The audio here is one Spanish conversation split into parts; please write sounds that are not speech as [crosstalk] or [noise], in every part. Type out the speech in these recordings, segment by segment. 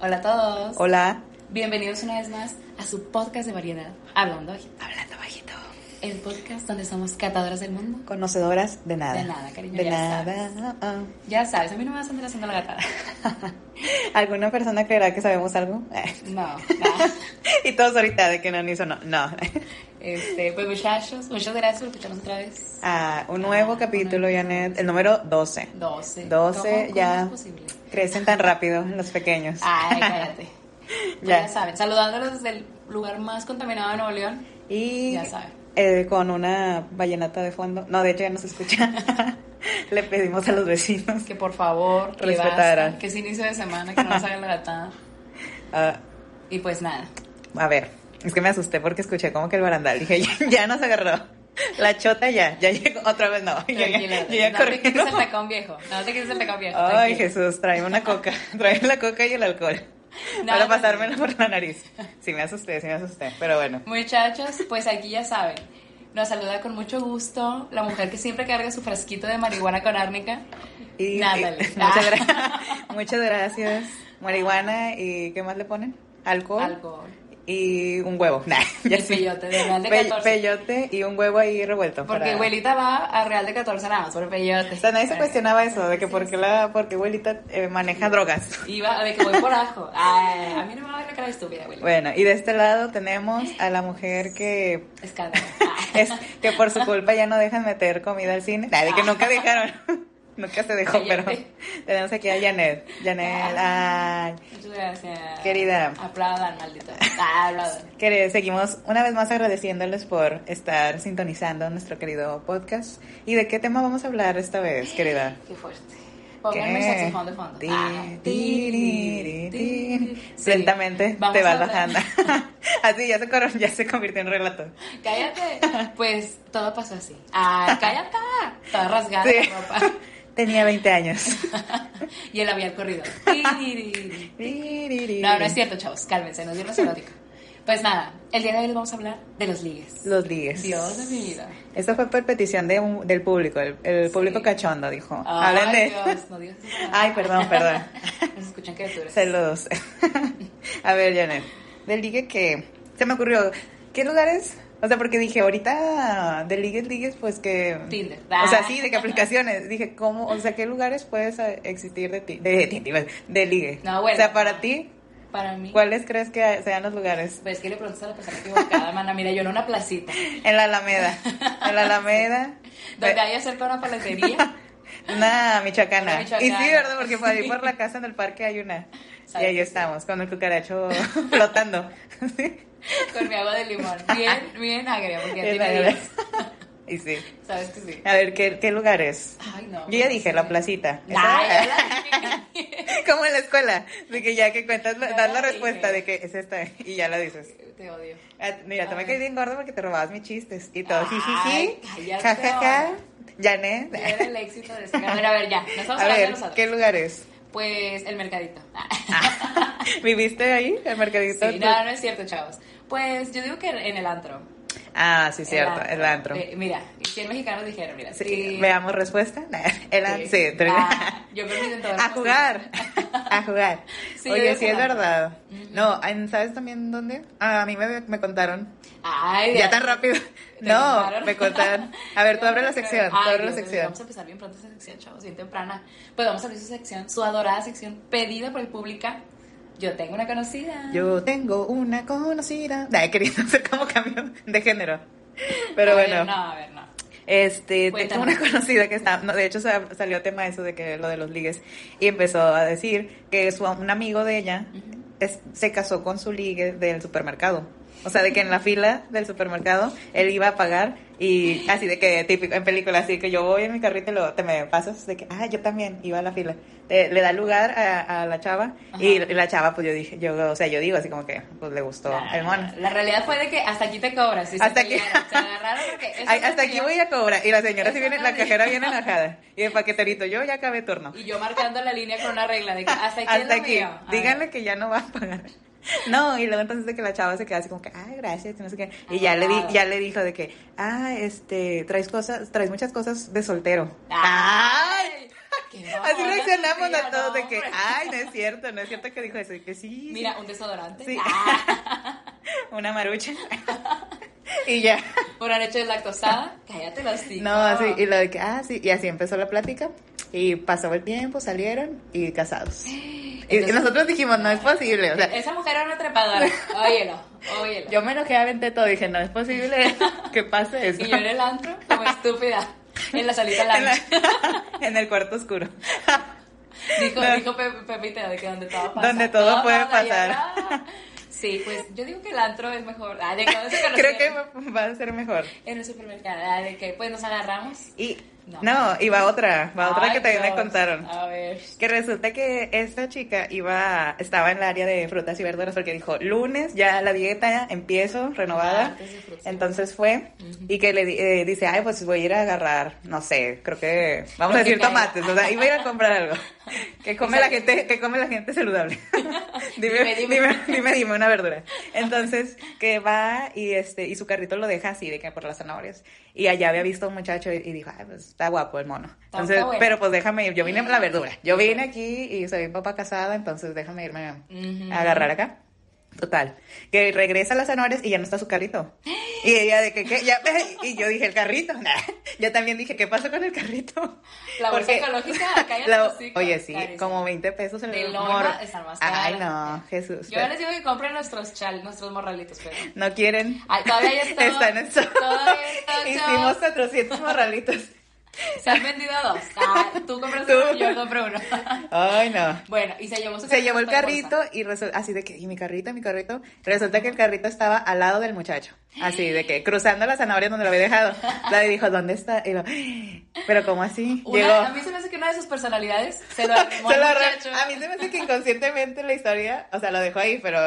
Hola a todos. Hola. Bienvenidos una vez más a su podcast de variedad, Hablando Bajito. Hablando bajito. El podcast donde somos catadoras del mundo. Conocedoras de nada. De nada, cariño, De ya nada. Ah. Ya sabes, a mí no me vas a andar haciendo la gatada. [laughs] ¿Alguna persona creerá que sabemos algo? [laughs] No, y todos ahorita de que no ni eso no. No. Este, pues muchachos, muchas gracias por escucharnos otra vez. Ah, un nuevo Ah, capítulo, Janet. El número 12. 12. 12 ¿Cómo- cómo ya. es posible? Crecen tan rápido los pequeños. Ay, [laughs] cállate. Pues Ya. ya saben, saludándolos desde el lugar más contaminado de Nuevo León. Y Ya saben. eh, con una vallenata de fondo. No, de hecho ya no se escucha. [laughs] Le pedimos a los vecinos. Que por favor, que Respetaran. que es inicio de semana, que no nos hagan la gatada. [laughs] Ah, Y pues nada, a ver, es que me asusté porque escuché como que el barandal. Dije, ya, ya nos agarró. La chota ya, ya llegó. Otra vez no. Tranquila. yo ya no te quites el tacón viejo. No te quites el tacón viejo. Ay. Jesús, tráeme una coca. [laughs] Tráeme la coca y el alcohol. No, Para no, pasármelo por la nariz. Sí me asusté, sí me asusté. Pero bueno. Muchachos, pues aquí ya saben. Nos saluda con mucho gusto la mujer que siempre carga su frasquito de marihuana con árnica. Y, Natalie. y- [laughs] muchas, gra- [laughs] muchas gracias. Marihuana y ¿qué más le ponen? Alcohol. Alcohol. Y un huevo. [laughs] Nah, ya Y sí. peyote de Real de Pe- 14. peyote y un huevo ahí revuelto. Porque para- abuelita va a Real de 14 nada más por peyote. O sea, nadie se cuestionaba eso, de que por qué la, porque abuelita eh, maneja drogas. Iba de que voy por [laughs] ajo. Ay, a mí no me va a ver la cara estúpida, abuelita. Bueno, y de este lado tenemos a la mujer que Escándalo. [laughs] es que por su culpa ya no dejan meter comida al cine. Nada, de que nunca dejaron. Nunca se dejó, pero tenemos aquí a Janet. Janet, ay, Muchas gracias. Querida. Aplaudan, maldito. Ah, aplaudan. [laughs] que seguimos una vez más agradeciéndoles por estar sintonizando nuestro querido podcast. ¿Y de qué tema vamos a hablar esta vez, querida? Qué fuerte. Pónganme el saxofón de fondo. Ah. Lentamente te vas bajando. [laughs] [laughs] Así ya se, ya se convirtió en relato. Cállate. Pues todo pasó así. Ay, cállate. Toda rasgada la ropa. Tenía 20 años. [laughs] y él había corrido. [laughs] No, no es cierto, chavos. Cálmense, no es viernes erótico. Pues nada, el día de hoy les vamos a hablar de los ligues. Los ligues. Dios de mi vida. Esto fue por petición de un- del público. El, el público Sí. cachondo dijo. Ay, Hablen de. Dios, no [laughs] digas. Ay, perdón, perdón. Nos escuchan criaturas. Saludos. a ver, Janet. Del ligue que. Se me ocurrió. ¿Qué lugares? O sea, porque dije, ahorita de ligues, ligues, pues que. Tinder. O sea, sí, de qué aplicaciones. Dije, ¿cómo? O sea, ¿qué lugares puedes eh, existir de ti? De, de, de ligue. No, bueno. O sea, para ti, Para mí. ¿cuáles crees que sean los lugares? Pues que le preguntas a la persona equivocada, mana. Mira, yo en una placita. En la Alameda. En la Alameda. [laughs] Donde haya cerca una paletería. [laughs] Una michoacana. Una michoacana. Y sí, ¿verdad? Porque por ahí por la [laughs] casa en el parque hay una. Y ¿Sabes ahí sí? estamos, con el cucaracho flotando. [laughs] con mi agua de limón. Bien, bien agria, porque Bien tiene agria. días. [laughs] y sí. ¿Sabes que sí? A ver, ¿qué, qué lugares? Ay, no. Yo ya no dije, sé. la placita. Ya la [laughs] dije. Como en la escuela, de que ya que cuentas, Ya das la la respuesta dije. de que es esta y ya la dices. Te odio. Ah, Mira, te me caí bien gordo porque te robabas mis chistes y todo. Jijiji, jajaja, Janet. Era el éxito de este A ver, a ver, ya. Nos estamos A de ver. ¿qué lugares? Pues el mercadito. [laughs] ¿Viviste ahí, el mercadito? Sí, no, no es cierto, chavos. Pues yo digo que en el antro. Ah, sí, cierto, el antro. Eh, mira, 100 mexicanos dijeron, mira, Sí, sí. Veamos respuesta. [laughs] El antro. Sí, Sí. Ah, yo en A jugar. A jugar. [laughs] Sí, Oye, sí es el antro. verdad. No, ¿en- ¿sabes también dónde? Ah, a mí me, me contaron. Ay, Ya tan rápido. ¿Te No, contaron? me contaron. A ver, tú abre la sección. Tú Ay, abre la sección. Vamos a empezar bien pronto esa sección, chavos, bien temprana. Pues vamos a abrir su sección, su adorada sección, pedida por el público. Yo tengo una conocida. Yo tengo una conocida. Ay, queriendo hacer como cambio de género. Pero A ver, bueno. no, a ver, no. Este, tengo una conocida que está, no, de hecho sa- salió tema eso de que lo de los ligues y empezó a decir que su, un amigo de ella Ujú. es- se casó con su ligue del supermercado. O sea, de que en la fila del supermercado él iba a pagar y así de que típico en película, así que yo voy en mi carrito y luego te me pasas de que, ah, yo también iba a la fila. Te- le da lugar a, a la chava y, Ajá. y la chava, pues yo dije, yo, o sea, yo digo así como que, pues le gustó La, el mono. la realidad fue de que hasta aquí te cobras. Hasta aquí. Se agarraron porque. [laughs] Ay, hasta aquí voy a cobrar. Y la señora Eso viene, la cajera [laughs] viene enojada. Y el paqueterito, yo ya acabé turno. Y yo marcando la línea con una regla de que hasta aquí. es Hasta lo aquí. mío. Díganle ver. que ya no va a pagar. [laughs] No, y luego entonces de que la chava se queda así como que, ay, gracias, y no sé qué. Y ya le, di, ya le dijo de que, ah, este, traes cosas, traes muchas cosas de soltero. Ay. qué [laughs] Así reaccionamos a todos de que, ay, no es cierto, no es cierto que dijo eso, y que sí. Mira, un desodorante. Sí. Ah, [laughs] Una marucha. y ya. una leche lactosada. Cállate los hocico. No, así, y lo de que, ah, sí, y así empezó la plática. Y pasó el tiempo, salieron y casados. [gasps] Y, nosotros dijimos, no es posible. O sea, Esa mujer era una trepadora. Óyelo, óyelo. yo me enojé, aventé todo. Dije, no es posible [laughs] que pase eso. Y yo en el antro, como estúpida, en la salita [laughs] En, lunch. la- [laughs] en el cuarto oscuro. Dijo, No. dijo Pe- Pepita de que donde todo pasa. Donde todo puede pasa, y pasar. Sí, pues yo digo que el antro es mejor. Ah, de se Creo que va a ser mejor. En el supermercado, ah, de que pues nos agarramos. Y No. va otra, va otra Ay, que también me Dios. contaron. A ver. Que resulta que esta chica iba, estaba en el área de frutas y verduras porque dijo, lunes ya la dieta empiezo, renovada. Y Entonces fue y que le eh, dice, ay, pues voy a ir a agarrar, no sé, creo que, vamos Lo a decir tomates, o sea, iba a ir a comprar algo. [laughs] Que come la gente, que come la gente saludable. [laughs] [laughs] Dime, dime. dime, dime, dime una verdura. Entonces, que va y este, y su carrito lo deja así, de que por las zanahorias. Y allá había visto un muchacho y, y dijo, ay, pues está guapo el mono. Entonces, bueno. pero pues déjame ir, yo vine a la verdura. Yo vine aquí y soy papá casada, entonces déjame irme a agarrar acá. Total. Que regresa a las zanahorias y ya no está su carrito. Y ella de que, ¿qué? Ya, [laughs] y yo dije, el carrito. [laughs] Nah. Yo también dije, ¿qué pasó con el carrito? La bolsa Porque- ecológica, [laughs] cállate la- los hocico. Oye, sí, Carísimo. como 20 pesos el De mor- Lorna están más Ay, no, Jesús. Yo les digo que compren nuestros chal, nuestros morralitos, pero. No quieren. Ay, todavía hay stock. Está en. Todavía Hicimos chavos. 400 morralitos. Se han vendido dos. Ah, tú compras uno, yo compro uno. Ay, no. Bueno, y se llevó su Se llevó el carrito y resulta, así de que, y mi carrito, mi carrito, resulta que el carrito estaba al lado del muchacho, así de que, cruzando la zanahoria donde lo había dejado. La dijo, ¿dónde está? Y lo, pero ¿cómo así? Una- Llegó. A mí se me hace que una de sus personalidades se lo [laughs] Se lo muchacho. a mí se me hace que inconscientemente la historia, o sea, lo dejó ahí, pero,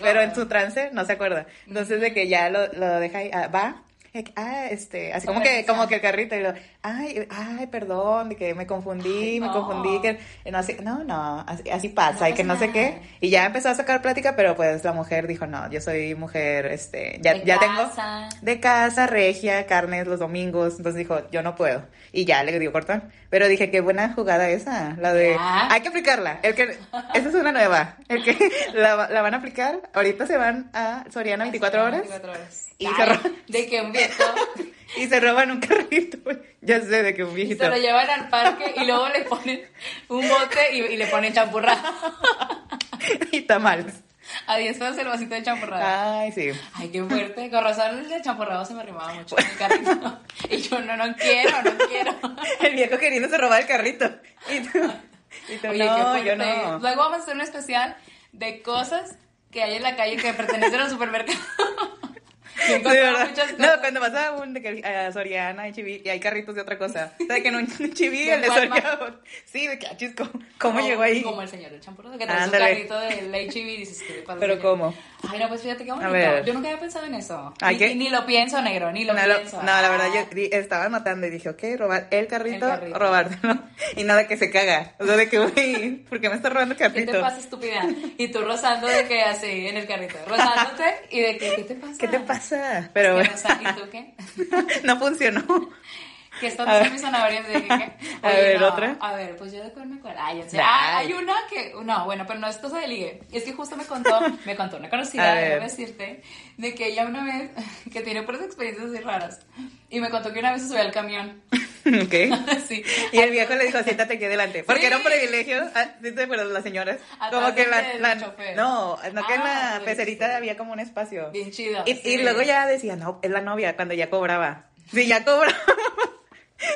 pero en su trance no se acuerda. Entonces de que ya lo, lo deja ahí, ah, va, [laughs] ah, este, así como que, como que el carrito y lo, ay, ay, perdón, de que me confundí, me confundí, que no, así, no, no, así, así pasa, No y que no sé qué, y ya empezó a sacar plática, pero pues la mujer dijo, no, yo soy mujer, este, ya, De ya casa. tengo de casa, regia, carnes los domingos, entonces dijo, yo no puedo, y ya le dio cortón, pero dije, qué buena jugada esa, la de, hay que aplicarla, el que, esa es una nueva, el que [laughs] la, la van a aplicar, ahorita se van a Soriana 24 horas 24 horas. Y Ay, se De que un viejo [laughs] y se roban un carrito, ya sé de que un y viejito. se lo llevan al parque y luego le ponen un bote y, y le ponen champurrado. [laughs] y tamales. A 10 pesos el vasito de champurrado. Ay, sí. Ay, qué fuerte. Con razón el de champurrado se me arrimaba mucho el carrito. [laughs] Y yo, no, no quiero, no quiero. [laughs] El viejo queriéndose robar el carrito. Y tú, y tú, Oye, no, yo no. Luego vamos a hacer un especial de cosas que hay en la calle que pertenecen al supermercado. No, cuando vas a un de que, a Soriana y Chiví y hay carritos de otra cosa. O sea, que en un [laughs] Chiví ¿De el de? Soriana. Sí, de que, ah, chisco, ¿cómo llegó ahí? Como el señor del champurrado que trae su carrito del HIV y dices, ¿qué pasa, Pero? ¿cómo? Ay, no, pues fíjate qué bonito. ver. Yo nunca había pensado en eso. Ay, ni, ¿qué? ni lo pienso, negro, ni lo no, lo- pienso. no, la verdad, Ah. yo di- estaba notando y dije, ok, robar el carrito, El carrito. robártelo. [laughs] Y nada que se caga. O sea, de que, uy, ¿por qué me estás robando el ¿Qué carrito? te pasa, estúpida? Y tú rozando de que así, en el carrito. Rozándote y de que, ¿qué te pasa? ¿Qué te pasa? Pero no funcionó. [laughs] ¿Qué están A haciendo ver. mis zanahorias? Que, ¿qué? [laughs] A ver, no, ¿otra? A ver, pues yo de cuál me acuerdo. Ay, ya sé. Ah, hay una que, no, bueno, pero no es cosa de ligue. Es que justo me contó, me contó una [laughs] conocida, déjame decirte, de que ella una vez, [laughs] que tiene puras experiencias así raras, y me contó que una vez se subió al camión. ok. sí. Y el viejo le dijo, siéntate aquí adelante. Porque Sí. era un privilegio, ah, ¿sí te acuerdas las señoras? Atrás Como que la, la- no, no que en Ah, la pues, pecerita sí. había como un espacio. Bien chido. Y, sí. y luego ya decía, no, es la novia, cuando ya cobraba. Sí, ya cobraba.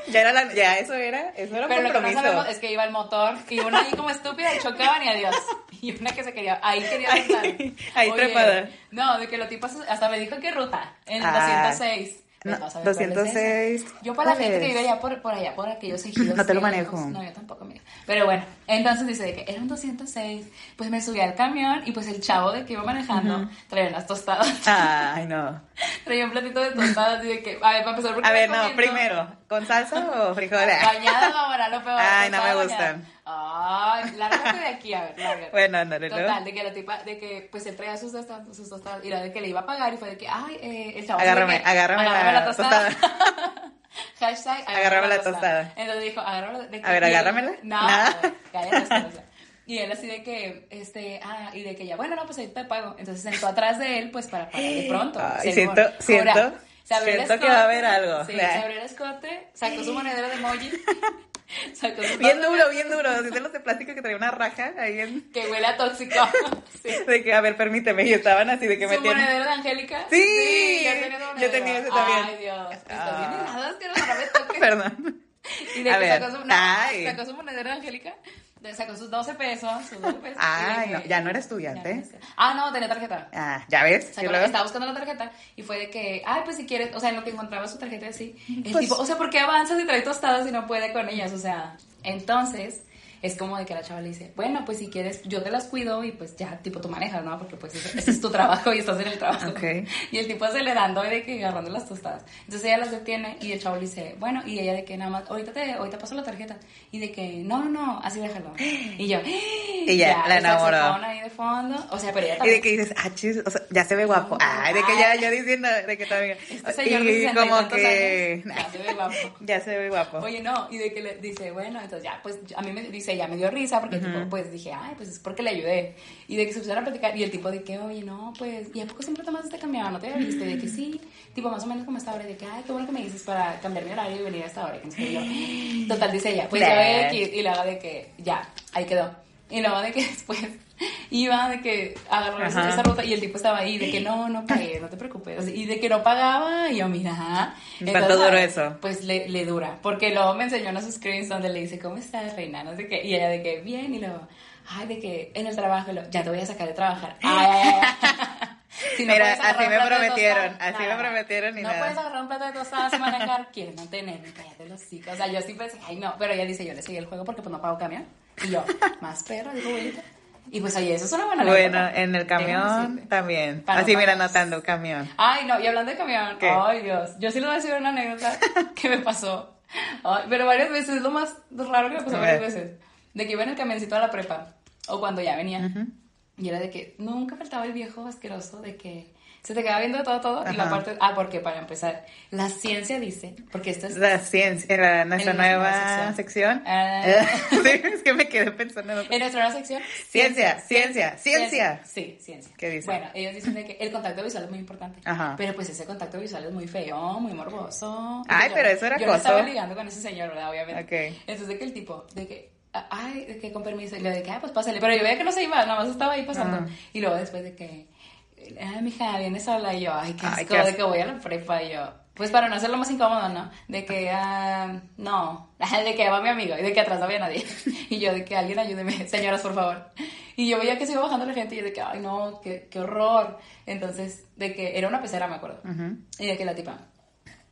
Ya era la, ya eso era, eso era Pero lo que no sabemos es que iba el motor y una ahí como estúpida y chocaban y adiós. Y una que se quería, ahí quería Ahí- saltar. ahí trepada. No, de que lo tipo hasta me dijo qué ruta, en Ah. 206. No, vas a ver cuál es 206. esa. Yo para la ¿cuál gente que es? vive allá por, por allá, por aquellos ejidos. No te lo que manejo. lejos. No, yo tampoco, mira. Pero bueno, entonces dice de que era un 206. Pues me subí al camión y pues el chavo de que iba manejando traía unas tostadas. Ay, no. [laughs] traía un platito de tostadas y de que, a ver, para empezar, ¿por qué A ver, no, comiendo? primero, ¿con salsa o frijoles? Bañadas, ahora lo peor. Ay, no me bañada. Ay, lárgate de aquí, a ver, lárgate. [laughs] Bueno, ándale, ¿no? Total, de que la tipa, de que pues él traía sus tostadas, sus tostadas, y la de que le iba a pagar y fue de que, ay, eh, el chavo. Agárrame, que, agárrame la tostada. [laughs] Hashtag Agárrame la tostada. Entonces dijo, agárrame de que- A ver, agárramela. No, Nada. [laughs] cállate, esposa. Y él así de que, este, ah, y de que ya, bueno, no, pues ahí te pago. Entonces se sentó atrás de él, pues para pagar de pronto. [gasps] Ay, siento- siento- Ahora, se abrió siento que va a haber escote, algo. Sí, se abrió el escote, sacó su monedero de emoji, [laughs] sacó su Bien duro, bien duro. Así de los de plástico que traía una raja ahí en... que huele a tóxico. [laughs] Sí. De que, a ver, permíteme. Y estaban así de que ¿Su metían... monedero de Angélica? Sí, yo tenía, yo tenía ese también. Ay, Dios. Ah. bien helado, es que no, me toques. Perdón. Y de A que ver, sacó su, no, sacó su monedero de Angélica, sacó sus 12 pesos, sus 12 pesos. [laughs] De no, ya no era estudiante. no. Ah, no, tenía tarjeta. Ah, ¿ya ves? Sacó estaba buscando la tarjeta y fue de que, ay, pues si quieres, o sea, en lo que encontraba su tarjeta así, el Pues- tipo, o sea, ¿por qué avanzas y trae tostadas y no puede con ellas? O sea, entonces es como de que la chava le dice, bueno, pues si quieres, yo te las cuido y pues ya, tipo, tú manejas, ¿no? Porque pues ese, es tu [laughs] trabajo y estás en el trabajo. Ok. Y el tipo acelerando y de que agarrando las tostadas. Entonces ella las detiene y el chavo le dice, bueno, y ella de que nada más, ahorita te, ahorita paso la tarjeta. Y de que, no, no, así déjalo. Y yo, [gasps] y ya, la enamoró. ahí de fondo. O sea, pero ella Y también de que dices, ah, chis, o sea, ya se ve guapo. Ay, de que ya, ya diciendo, de que también. Este señor y 60 y como que. años, [laughs] ya se ve guapo. Ya se ve guapo. Oye, no, y de que le dice, bueno, entonces ya, pues a mí me dice, ya me dio risa porque tipo, pues dije, ay, pues es porque le ayudé. Y de que se pusieron a platicar, y el tipo de que, oye, no, pues, ¿y a poco siempre tomas este camión? ¿No te había visto? Y de que sí, tipo, más o menos como esta hora, y de que, ay, qué bueno que me dices para cambiar mi horario y venir a esta hora. Y yo, [gasps] total, dice ella, pues ya ve aquí, y haga de que, ya, ahí quedó. Y luego de que [laughs] después [laughs] iba de que agarró esa, Ajá. ruta y el tipo estaba ahí de que no, no pagué, no te preocupes. Y de que no pagaba y yo, mira. ¿Cuánto Entonces, duró ¿sabes? eso? Pues le, le dura. Porque luego me enseñó unos screens donde le dice, ¿cómo estás, reina? No sé qué. Y ella de que, bien. Y luego, ay, de que en el trabajo, y luego, ya te voy a sacar de trabajar. [laughs] Ay, ay. [laughs] Si Mira, puedes agarrar así me prometieron, tostadas, así me prometieron y no nada. puedes agarrar un plato de tostadas y manejar, quieres mantenerme, cállate los chicos. O sea, yo sí pensé, ay no, pero ella dice, yo le seguí el juego porque pues no pago camión. Y yo, más perro, dijo abuelita. Y pues oye, eso es una buena Bueno, anécdota. en el camión también. Así, mira, anotando camión. Ay, no, y hablando de camión, ¿Qué? ay Dios, yo sí les voy a decir una anécdota [laughs] que me pasó, Ay, pero varias veces, es lo más raro que me pasó varias veces, de que iba en el camioncito a la prepa, o cuando ya venía, y era de que nunca faltaba el viejo asqueroso de que se te quedaba viendo todo, todo, y la Ajá. parte, ah, porque para empezar, la ciencia dice, porque esto es... La ciencia, la- nuestra nueva nueva sección. Ah. [laughs] sí, es que me quedé pensando en otra. En nuestra nueva sección. Ciencia, ciencia, ciencia. Sí, ciencia. ¿Qué dice? Bueno, ellos dicen de que el contacto visual es muy importante. Ajá. Pero pues ese contacto visual es muy feo, muy morboso. Ay, Yo- pero eso era Yo no acoso. estaba ligando con ese señor, ¿verdad? Obviamente. Ok. Entonces de que el tipo, de que, ay, de que con permiso, y le de que, ah, pues pásale. Pero yo veía que no se iba, nada más estaba ahí pasando. Ajá. Y luego después de que, ay, mija, vienes sola. Y yo, ay, qué asco, Ay, de que voy a la prepa. Y yo, pues para no hacerlo más incómodo, ¿no? De que, ah, no, [laughs] de que va mi amigo y de que atrás no había nadie. [laughs] Y yo, de que alguien ayúdeme, [laughs] señoras, por favor. Y yo veía que se iba bajando la gente y yo de que, ay, no, qué, qué horror. Entonces, de que era una pecera, me acuerdo. Y de que la tipa,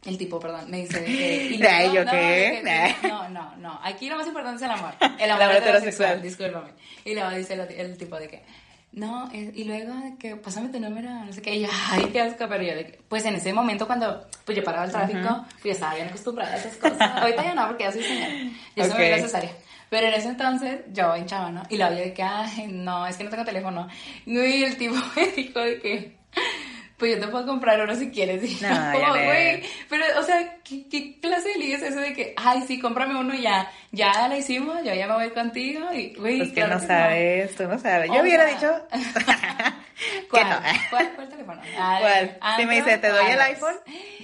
el tipo, perdón, me dice de que... y ¿yo no, qué? no, no, no. Aquí lo más importante es el amor. El amor heterosexual. discúlpame. Y luego dice el, el tipo de que... No, eh, y luego de que pásame tu número, no sé qué, y yo, ay, qué asco, pero yo de pues en ese momento cuando, pues yo paraba el tráfico, pues estaba bien acostumbrada a esas cosas, ahorita ya no, porque ya soy señora, ya se me Ok. ve necesaria, pero en ese entonces, yo hinchaba, ¿no? Y la vi de que, ay, no, es que no tengo teléfono, y el tipo [laughs] me dijo de que, pues yo te puedo comprar uno si quieres, [laughs] y No, no. güey, pero, o sea, ¿qué, qué clase de ligue es eso de que, ay, sí, cómprame uno y ya, ya la hicimos, yo ya me voy contigo, y, güey, Pues que claro no que sabes, tú no sabes. Yo O hubiera sea, dicho [laughs] [laughs] que ¿Cuál? no. ¿Cuál, cuál teléfono? ¿Cuál? Si me dice, te doy el iPhone,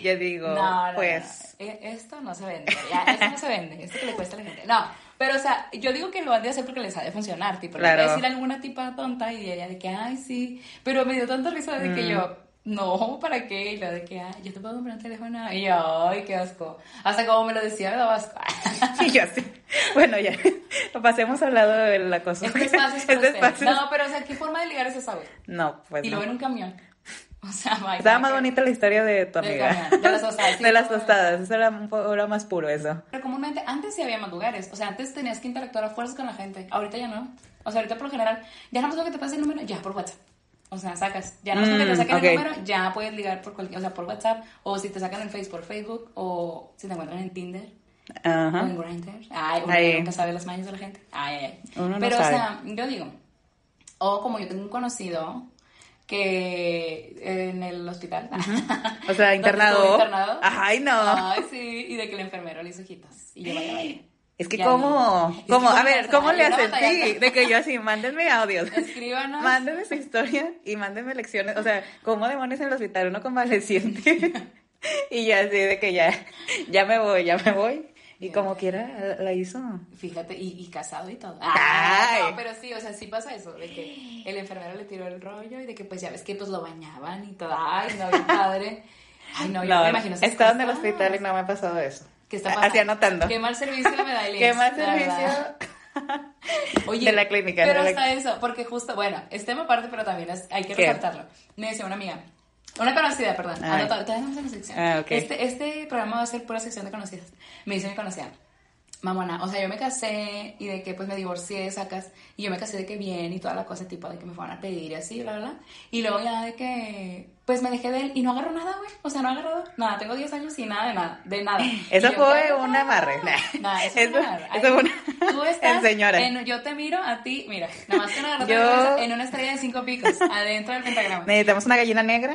yo digo, No, no, pues. no. E- Esto no se vende. Ya, esto no se vende. Esto que le cuesta a la gente. No, pero o sea, yo digo que lo han de hacer porque les ha de funcionar. Tipo, le voy Claro. a decir a alguna tipa tonta y ella de que, ay, sí. Pero me dio tanta risa de Mm. que yo, no, ¿para qué? Y lo de que, ay, yo te puedo comprar un teléfono. Y yo, ay, qué asco. Hasta como me lo decía, me daba asco. [laughs] Y yo así. Bueno, ya. [laughs] Pasemos al lado de la cosa. Este espacio es Este espacio- [laughs] No, pero o sea, ¿qué forma de ligar es esa, güey? No, pues Y no. luego en un camión. O sea, vaya. Estaba más bonita la historia de tu amiga. de las tostadas, sí, De las tostadas. Eso era, un po- era más puro eso. Pero comúnmente, antes sí había más lugares. O sea, antes tenías que interactuar a fuerzas con la gente. Ahorita ya no. O sea, ahorita por lo general, ya no más lo que te pasa el número, ya por WhatsApp. O sea, sacas. Ya no lo que te Mm, saquen ok. el número, ya puedes ligar por cualquier, o sea, por WhatsApp. O si te sacan en Facebook, por Facebook. O si te encuentran en Tinder. O en Grindr. Ay, uno Ahí. nunca sabe las mañas de la gente. Ay, ay. Uno no Pero, sabe. o sea, yo digo, o como yo tengo un conocido que en el hospital. [laughs] O sea, ¿Dónde internado. internado? Ay, no. Ay, sí, y de que el enfermero le hizo ojitos. Y yo, vaya, vaya. Es que Ya cómo, cómo, a ver. ¿cómo le hacen? Sí, de que yo así, mándenme audios. Escríbanos. Mándenme su historia y mándenme lecciones. O sea, ¿cómo demonios en el hospital uno convaleciente? [laughs] y ya así de que ya, ya me voy, ya me voy. Y como quiera, la- hizo. Fíjate, y, y casado y todo. Ay. No, pero sí, o sea, sí pasa eso, de que el enfermero le tiró el rollo y de que pues ya ves que pues lo bañaban y todo. Ay, no, bien padre. Ay, no, yo [laughs] no, me imagino he estado en el hospital y no me ha pasado eso. ¿Qué está pasando? Así anotando. Qué mal servicio me da [laughs] el Qué mal servicio. [laughs] Oye, De la clínica, Pero la- hasta eso, porque justo, bueno, es tema aparte, pero también es- hay que ¿Qué? resaltarlo. Me decía una amiga, una conocida, perdón. Ah, todavía en la sección. Ah, este, este programa va a ser pura sección de conocidas. Me dice mi conocida, mamona, o sea, yo me casé y de que pues me divorcié, sacas, y yo me casé de que bien y toda la cosa, tipo de que me fueran a pedir y así, bla, bla, bla. Y luego ya de que, pues me dejé de él y no agarró nada, güey. O sea, no agarró nada. Tengo 10 años y nada de nada, de nada. [laughs] Eso yo, fue un amarre. Nah, [laughs] eso, Eso- fue una- Tú [laughs] estás en señora. en- yo te miro a ti, mira, nada más que no agarraste Yo- en una estrella de cinco picos, adentro del pentagrama. Necesitamos una gallina negra.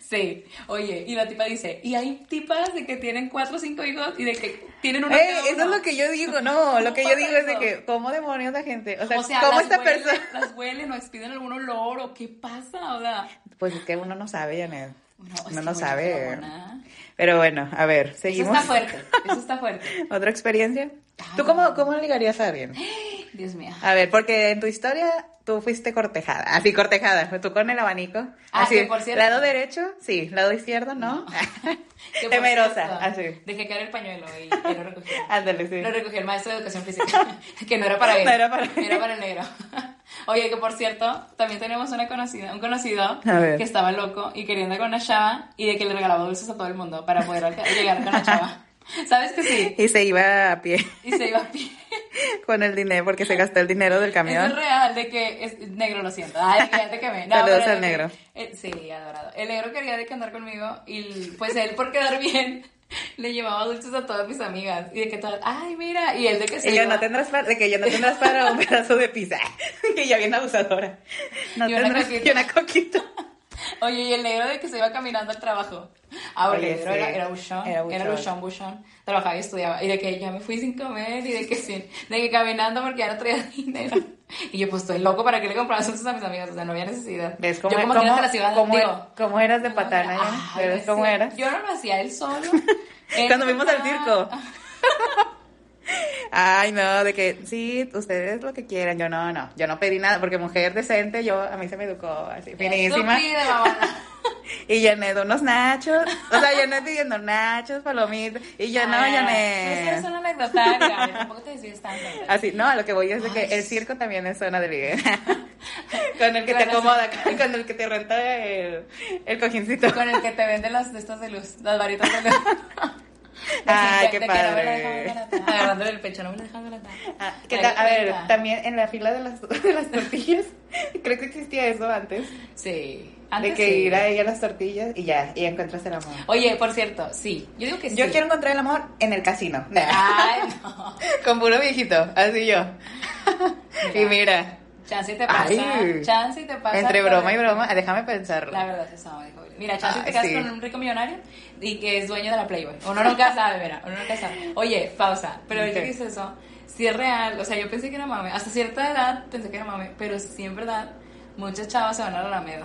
Sí, oye, y la tipa dice, y hay tipas de que tienen cuatro o cinco hijos y de que tienen uno Ey, cada eso es lo que yo digo, no, lo que yo digo es de que, ¿cómo demonios la gente? O sea, O sea, ¿cómo las esta persona? las huelen o expiden algún olor o qué pasa, o sea... Pues es que uno no sabe, Janet. No, Uno no sabe. Pero bueno, a ver, Eso seguimos. está fuerte, eso está fuerte. [laughs] ¿Otra experiencia? Ay, ¿Tú cómo, cómo ligarías a alguien? [gasps] Dios mío. A ver, porque en tu historia tú fuiste cortejada, así cortejada, tú con el abanico. Ah, así, que por cierto- lado derecho, sí, lado izquierdo, ¿no? [laughs] Temerosa, así. Dejé caer el pañuelo y, y lo recogí. [laughs] Ándale, sí. Lo recogió el maestro de educación física, [laughs] que no era para él. No era para él. Era para el negro. Oye, que por cierto, también tenemos una conocida, un conocido que estaba loco y quería andar con una chava y de que le regalaba dulces a todo el mundo para poder llegar con la chava. ¿Sabes que sí? Y se iba a pie Y se iba a pie. Con el dinero, porque se gastó el dinero del Eso camión. es real, de que es negro, lo siento. Ay, que ya te quemé. No, Saludos al de que- negro. eh, sí, adorado. El negro quería de que andar conmigo y pues él por quedar bien [laughs] le llevaba dulces a todas mis amigas y de que todas, ay, mira, y él de que se Y yo iba- no tendrás para, de que yo no tendrás para un pedazo de pizza. [laughs] que ya bien abusadora. No Y una tendrás coquita. y una coquita. Oye, y el negro de que se iba caminando al trabajo. Ah, porque el negro sí. era, era buchón, Era era buchón. buchón, buchón. Trabajaba y estudiaba. Y de que ya me fui sin comer y de que sin, de que caminando porque ya no traía [laughs] dinero. Y yo, pues estoy loco para que le compraba dulces a mis amigas. O sea, no había necesidad. ¿Ves cómo, yo como cómo- cómo- digo, cómo eras de patana? Ya? ¿Ves cómo eras? Yo no lo hacía él solo. Él [laughs] Cuando el compraba- circo. Ay, no, de que sí, ustedes lo que quieran. Yo no, no. Yo no pedí nada porque mujer decente, yo a mí se me educó así, finísima. [laughs] Y Janet unos nachos. O sea, Janet pidiendo nachos, palomitas. Y yo no, Ah, No Janet. es una anecdotaria. Tampoco te decides tanto. Así, no, a lo que voy es de que el circo también es zona de ligue. [laughs] con el que te acomoda, con el que te renta el, el cojincito. Con el que te venden las de estas de luz, las varitas de luz. [laughs] Ay, De qué padre. Agarrándole el pecho, no me la dejaban barata. Ah, ¿qué Ay, tal? A ver, también en la fila de las, [laughs] de las tortillas, [laughs] creo que existía eso antes. Sí. de Antes que sí. ir a las tortillas y ya, y encuentras el amor. Oye, por cierto, sí. Yo digo que sí. Yo quiero encontrar el amor en el casino. [laughs] Ay, no. Con puro viejito, así yo. y mira, Chance te pasa. Ay. Chance te pasa. entre broma y broma, déjame pensarlo. La verdad, eso me dijo. Mira, chance Ay, te casas sí. con un rico millonario y que es dueño de la Playboy. Uno nunca [laughs] sabe, mira. Uno nunca sabe. Oye, pausa. Pero ahorita Ok. que dices eso, si es real. O sea, yo pensé que era mame. Hasta cierta edad pensé que era mame. Pero sí, en verdad, muchas chavas se van a la Alameda.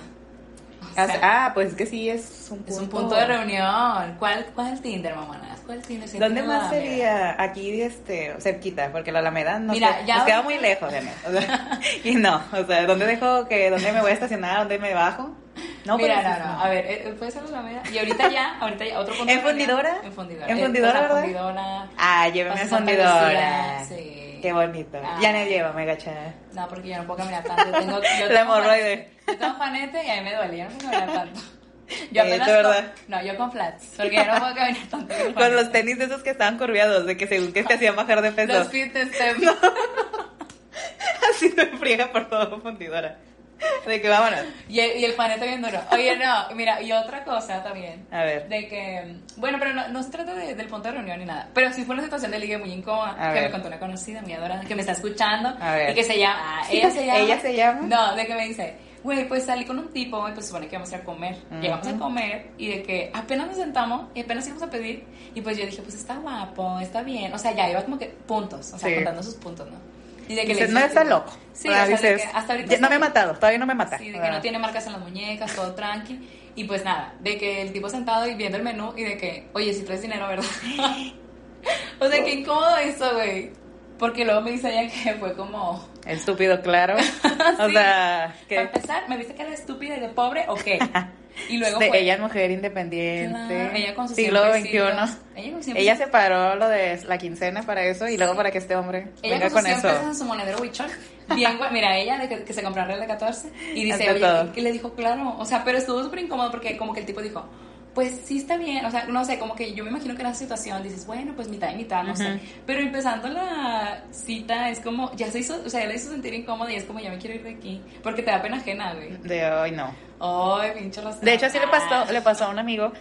O sea, ah, pues es que sí, es un punto. Es un punto de reunión. ¿Cuál, cuál Tinder, mamonas? ¿Cuál Tinder? ¿Dónde más sería? Aquí, este, cerquita, porque la Alameda no Mira, sé, ya nos queda muy lejos, Janet. O sea, [laughs] [laughs] y no, o sea, ¿dónde dejo que, dónde me voy a estacionar, dónde me bajo? No, Mira, pero no, a ver, eh, puede ser la Alameda. Y ahorita ya, ahorita ya, otro punto ¿En fundidora? En fundidora. ¿En Eh, fundidora, verdad? fundidora. Ah, llévame a fundidora. Lucía, sí. Qué bonito. Ah. Ya no llévame, gacha. No, porque yo no puedo caminar tanto. Yo tengo, [laughs] yo La hemorroide. Yo tengo juanete y a mí me. Yo no puedo caminar tanto. [laughs] Yo Eh, apenas ¿de con- verdad? no, yo con flats. Porque yo no puedo caminar tanto. Con [laughs] los tenis de esos que estaban curviados, de que según que te hacían bajar de peso. Los step. Así me friega por todo fundidora. [laughs] De que vámonos. Y el, y el juanete bien duro. Oye, no, mira, y otra cosa también. A ver. De que, bueno, pero no, no se trata de- del punto de reunión ni nada. Pero sí fue una situación de ligue muy incómoda. A que ver. me contó una conocida, muy adorada, que me está escuchando. A ver. Y que se llama, ah, ella se [laughs] llama. ¿Ella se llama? No, de que me dice, Güey, pues salí con un tipo y pues supone que íbamos a ir a comer. Llegamos a comer y de que apenas nos sentamos y apenas íbamos a pedir. Y pues yo dije, pues está guapo, está bien. O sea, ya iba como que puntos, o sea, Sí. contando sus puntos, ¿no? Y de que le no está loco. Sí, O sea, o sea, de dices, que hasta ahorita "Ya no me ha bien". matado, todavía no me mata. Sí, de O que sea, no tiene marcas en las muñecas, todo tranqui. Y pues nada, de que el tipo sentado y viendo el menú y de que, oye, si traes dinero, ¿verdad? [laughs] o sea, qué incómodo eso, güey. Porque luego me dice ella que fue como... Estúpido, claro. [laughs] O Sí. sea, Para que empezar, ¿me viste que era estúpida y de pobre o qué? [laughs] Y luego de- fue... ella es mujer independiente. Claro, ella con sus siglo 100 XXI. Ella con 100 Ella separó lo de la quincena para eso y luego para que este hombre Ella venga con con sus 100 pesos eso. en su monedero huichol. Bien, mira, ella de que, que se compró el de 14 y dice, Hasta oye, todo. que le dijo, claro, o sea, pero estuvo súper incómodo porque como que el tipo dijo, pues sí está bien, o sea, no sé, como que yo me imagino que en esa situación dices, bueno, pues mitad y mitad, no sé, pero empezando la cita es como, ya se hizo, o sea, ya le hizo sentir incómodo y es como, ya me quiero ir de aquí, porque te da pena ajena, güey. De hoy no. Ay, pinche rastra. De hecho, así le pasó, le pasó a un amigo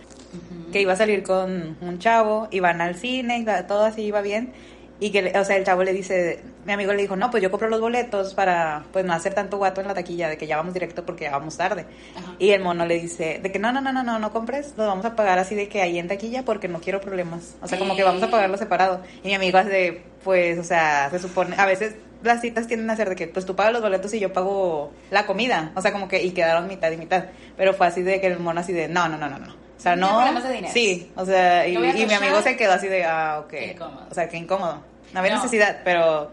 que iba a salir con un chavo, iban al cine, todo así iba bien. Y que, o sea, el chavo le dice, mi amigo le dijo, no, pues yo compro los boletos para, pues no hacer tanto guato en la taquilla, de que ya vamos directo porque ya vamos tarde. Ajá. Y el mono le dice, de que no, no, no, no, no, no compres, los vamos a pagar así de que ahí en taquilla porque no quiero problemas. O sea, como que vamos a pagarlo separado. Y mi amigo hace pues, o sea, se supone, a veces las citas tienden a ser de que, pues tú pagas los boletos y yo pago la comida. O sea, como que, y quedaron mitad y mitad. Pero fue así de que el mono así de, no, no, no, no, no. O sea, No problemas de dinero. Sí, o sea, y, y mi amigo se quedó así de, ah, ok. Qué incómodo. O sea, qué incómodo. No había No. necesidad, pero